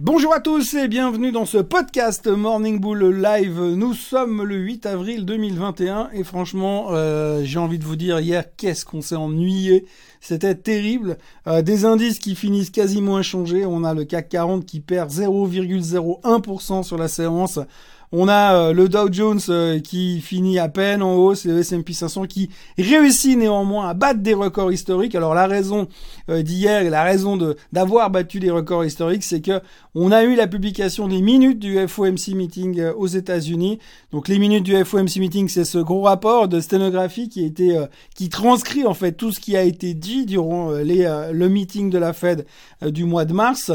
Bonjour à tous et bienvenue dans ce podcast Morning Bull Live. Nous sommes le 8 avril 2021 et franchement, euh, j'ai envie de vous dire hier, qu'est-ce qu'on s'est ennuyé. C'était terrible. Euh, des indices qui finissent quasiment inchangés. On a le CAC 40 qui perd 0,01% sur la séance. On a euh, le Dow Jones euh, qui finit à peine en hausse et le S&P 500 qui réussit néanmoins à battre des records historiques. Alors la raison euh, d'hier la raison d'avoir battu des records historiques, c'est que on a eu la publication des minutes du FOMC meeting aux États-Unis. Donc les minutes du FOMC meeting, c'est ce gros rapport de sténographie qui été qui transcrit en fait tout ce qui a été dit durant le meeting de la Fed du mois de mars.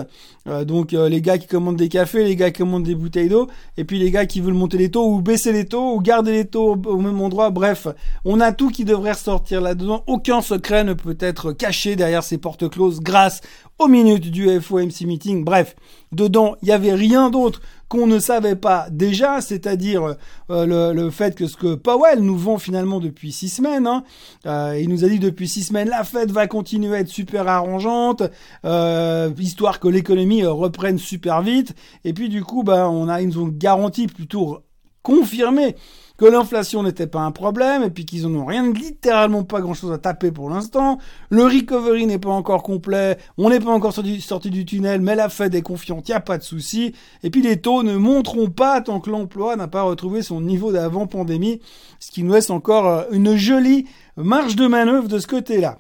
donc les gars qui commandent des cafés, les gars qui commandent des bouteilles d'eau et puis les gars qui veulent monter les taux ou baisser les taux ou garder les taux au, même endroit. Bref, on a tout qui devrait ressortir là-dedans. Aucun secret ne peut être caché derrière ces portes closes grâce minutes du FOMC meeting. Bref, dedans, il n'y avait rien d'autre qu'on ne savait pas déjà, c'est-à-dire euh, le, fait que ce que Powell nous vend finalement depuis six semaines, hein, euh, il nous a dit depuis six semaines la Fed va continuer à être super arrangeante, euh, histoire que l'économie reprenne super vite, et puis du coup, bah, on a, ils nous ont garanti plutôt confirmé que l'inflation n'était pas un problème et puis qu'ils n'ont rien, littéralement pas grand chose à taper pour l'instant. Le recovery n'est pas encore complet, on n'est pas encore sorti, du tunnel, mais la Fed est confiante, n'y a pas de souci. Et puis les taux ne monteront pas tant que l'emploi n'a pas retrouvé son niveau d'avant pandémie, ce qui nous laisse encore euh, une jolie marge de manœuvre de ce côté-là.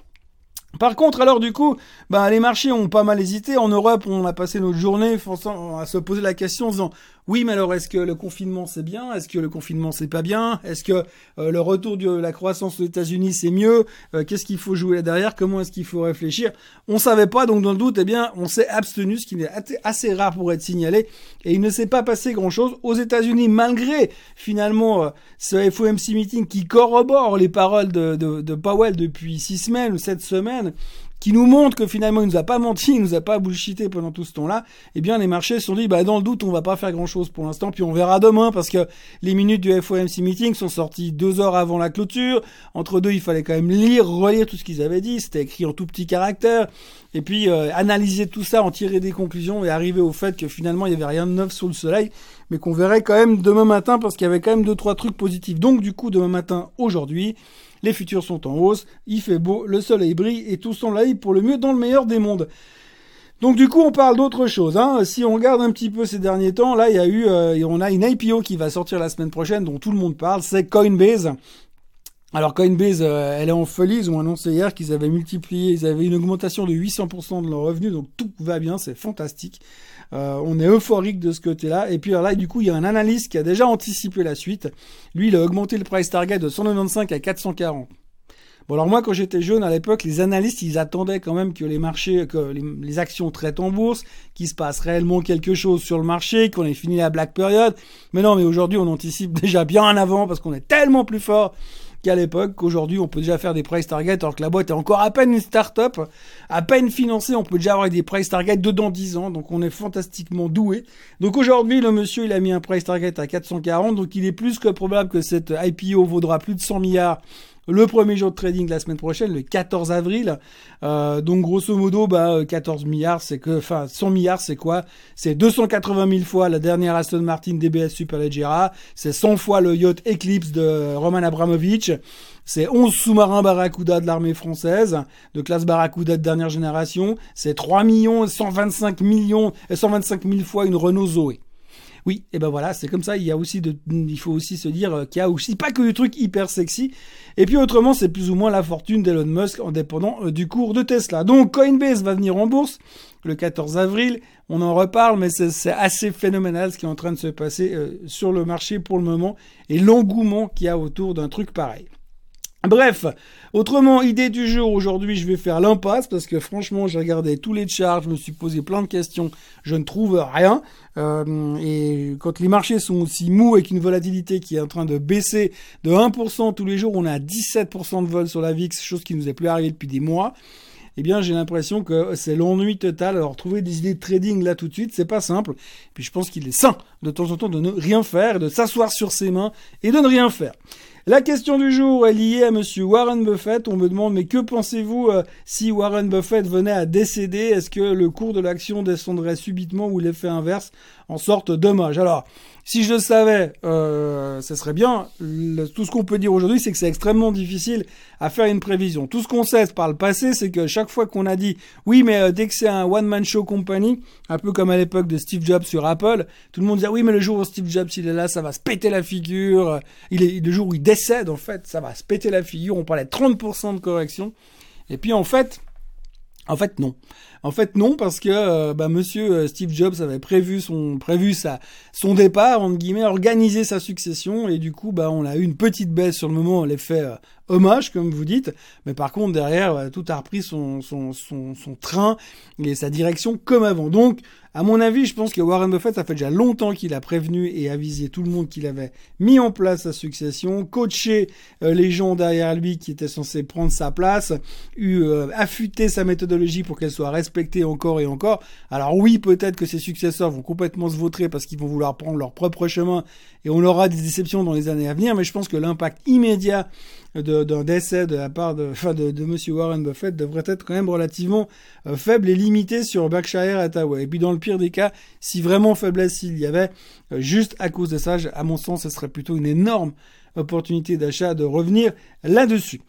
Par contre, alors du coup, bah, les marchés ont pas mal hésité. En Europe, on a passé notre journée à se poser la question en disant oui, mais alors est-ce que le confinement c'est bien? Est-ce que le confinement c'est pas bien? Est-ce que euh, le retour de la croissance aux États-Unis c'est mieux? Euh, Qu'est-ce qu'il faut jouer là derrière? Comment est-ce qu'il faut réfléchir? On savait pas, donc dans le doute, eh bien, on s'est abstenu, ce qui est assez rare pour être signalé. Et il ne s'est pas passé grand-chose aux États-Unis, malgré finalement euh, ce FOMC meeting qui corrobore les paroles de, de, de Powell depuis six semaines ou sept semaines qui nous montre que finalement il nous a pas menti, il nous a pas bullshité pendant tout ce temps-là, eh bien les marchés se sont dit bah dans le doute on va pas faire grand-chose pour l'instant, puis on verra demain parce que les minutes du FOMC meeting sont sorties deux heures avant la clôture. Entre deux il fallait quand même lire, relire tout ce qu'ils avaient dit, c'était écrit en tout petit caractère, et puis euh, analyser tout ça, en tirer des conclusions et arriver au fait que finalement il y avait rien de neuf sous le soleil, mais qu'on verrait quand même demain matin parce qu'il y avait quand même deux trois trucs positifs. Donc du coup demain matin aujourd'hui les futurs sont en hausse, il fait beau, le soleil brille et tout semble pour le mieux dans le meilleur des mondes. Donc du coup, on parle d'autre chose. Hein. Si on regarde un petit peu ces derniers temps, là, il y a eu, euh, on a une IPO qui va sortir la semaine prochaine, dont tout le monde parle, c'est Coinbase. Alors Coinbase, euh, elle est en folie. Ils ont annoncé hier qu'ils avaient multiplié, ils avaient une augmentation de 800% de leurs revenus, donc tout va bien, c'est fantastique. Euh, on est euphorique de ce côté-là. Et puis là, du coup, il y a un analyste qui a déjà anticipé la suite. Lui, il a augmenté le price target de 195 à 440. Bon alors moi quand j'étais jeune à l'époque, les analystes ils attendaient quand même que les marchés, que les, actions traitent en bourse, qu'il se passe réellement quelque chose sur le marché, qu'on ait fini la black period. Mais non, mais aujourd'hui on anticipe déjà bien en avant parce qu'on est tellement plus fort qu'à l'époque, qu'aujourd'hui on peut déjà faire des price targets alors que la boîte est encore à peine une start-up, à peine financée, on peut déjà avoir des price targets dedans 10 ans, donc on est fantastiquement doué. Donc aujourd'hui, le monsieur, il a mis un price target à 440, donc il est plus que probable que cette IPO vaudra plus de 100 milliards le premier jour de trading la semaine prochaine, le 14 avril. Euh, donc grosso modo, bah 14 milliards, c'est que, enfin 100 milliards, c'est quoi? C'est 280 000 fois la dernière Aston Martin DBS Superleggera, c'est 100 fois le yacht Eclipse de Roman Abramovich. C'est 11 sous-marins Barracuda de l'armée française, de classe Barracuda de dernière génération. C'est 3 millions 125 millions, 125 000 fois une Renault Zoé. Oui, et ben voilà, c'est comme ça. Il y a aussi de, il faut aussi se dire euh, qu'il y a aussi pas que des trucs hyper sexy. Et puis autrement, c'est plus ou moins la fortune d'Elon Musk en dépendant euh, du cours de Tesla. Donc Coinbase va venir en bourse le 14 avril. On en reparle, mais c'est assez phénoménal ce qui est en train de se passer euh, sur le marché pour le moment et l'engouement qu'il y a autour d'un truc pareil. Bref, autrement, idée du jour, aujourd'hui je vais faire l'impasse parce que franchement j'ai regardé tous les charts, je me suis posé plein de questions, je ne trouve rien. Euh, et quand les marchés sont aussi mous avec une volatilité qui est en train de baisser de 1% tous les jours, on à 17% de vol sur la VIX, chose qui nous est plus arrivée depuis des mois eh bien j'ai l'impression que c'est l'ennui total. Alors trouver des idées de trading là tout de suite, c'est pas simple. Puis je pense qu'il est sain de temps en temps de ne rien faire, de s'asseoir sur ses mains et de ne rien faire. La question du jour est liée à monsieur Warren Buffett. On me demande, mais que pensez-vous euh, si Warren Buffett venait à décéder? Est-ce que le cours de l'action descendrait subitement ou l'effet inverse en sorte dommage Alors, si je le savais, euh, ce serait bien. tout ce qu'on peut dire aujourd'hui, c'est que c'est extrêmement difficile à faire une prévision. Tout ce qu'on sait par le passé, c'est que chaque fois qu'on a dit oui, mais euh, dès que c'est un one-man show company, un peu comme à l'époque de Steve Jobs sur Apple, tout le monde disait oui, mais le jour où Steve Jobs il est là, ça va se péter la figure. Le jour où il décède, en fait, ça va se péter la figure. On parlait de 30% de correction. Et puis en fait, en fait non. En fait, non, parce que euh, bah, Monsieur euh, Steve Jobs avait prévu son prévu son départ, entre guillemets, organisé sa succession, et du coup, bah, on a eu une petite baisse sur le moment, l'effet euh, hommage, comme vous dites, mais par contre derrière, tout a repris son son, son son train et sa direction comme avant. Donc, à mon avis, je pense que Warren Buffett, ça fait déjà longtemps qu'il a prévenu et avisé tout le monde qu'il avait mis en place sa succession, coaché les gens derrière lui qui étaient censés prendre sa place, eu affûté sa méthodologie pour qu'elle soit respectée encore et encore. Alors oui, peut-être que ses successeurs vont complètement se vautrer parce qu'ils vont vouloir prendre leur propre chemin et on aura des déceptions dans les années à venir, mais je pense que l'impact immédiat d'un décès de la part de, enfin Monsieur Warren Buffett devrait être quand même relativement euh, faible et limité sur Berkshire Hathaway. Et puis dans le pire des cas, si vraiment faiblesse il y avait, euh, juste à cause de ça, à mon sens, ce serait plutôt une énorme opportunité d'achat de revenir là-dessus.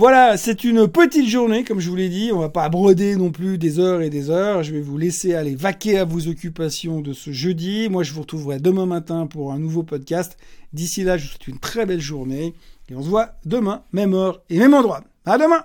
Voilà, c'est une petite journée, comme je vous l'ai dit. On va pas broder non plus des heures et des heures. Je vais vous laisser aller vaquer à vos occupations de ce jeudi. Moi, je vous retrouverai demain matin pour un nouveau podcast. D'ici là, je vous souhaite une très belle journée et on se voit demain, même heure et même endroit. À demain!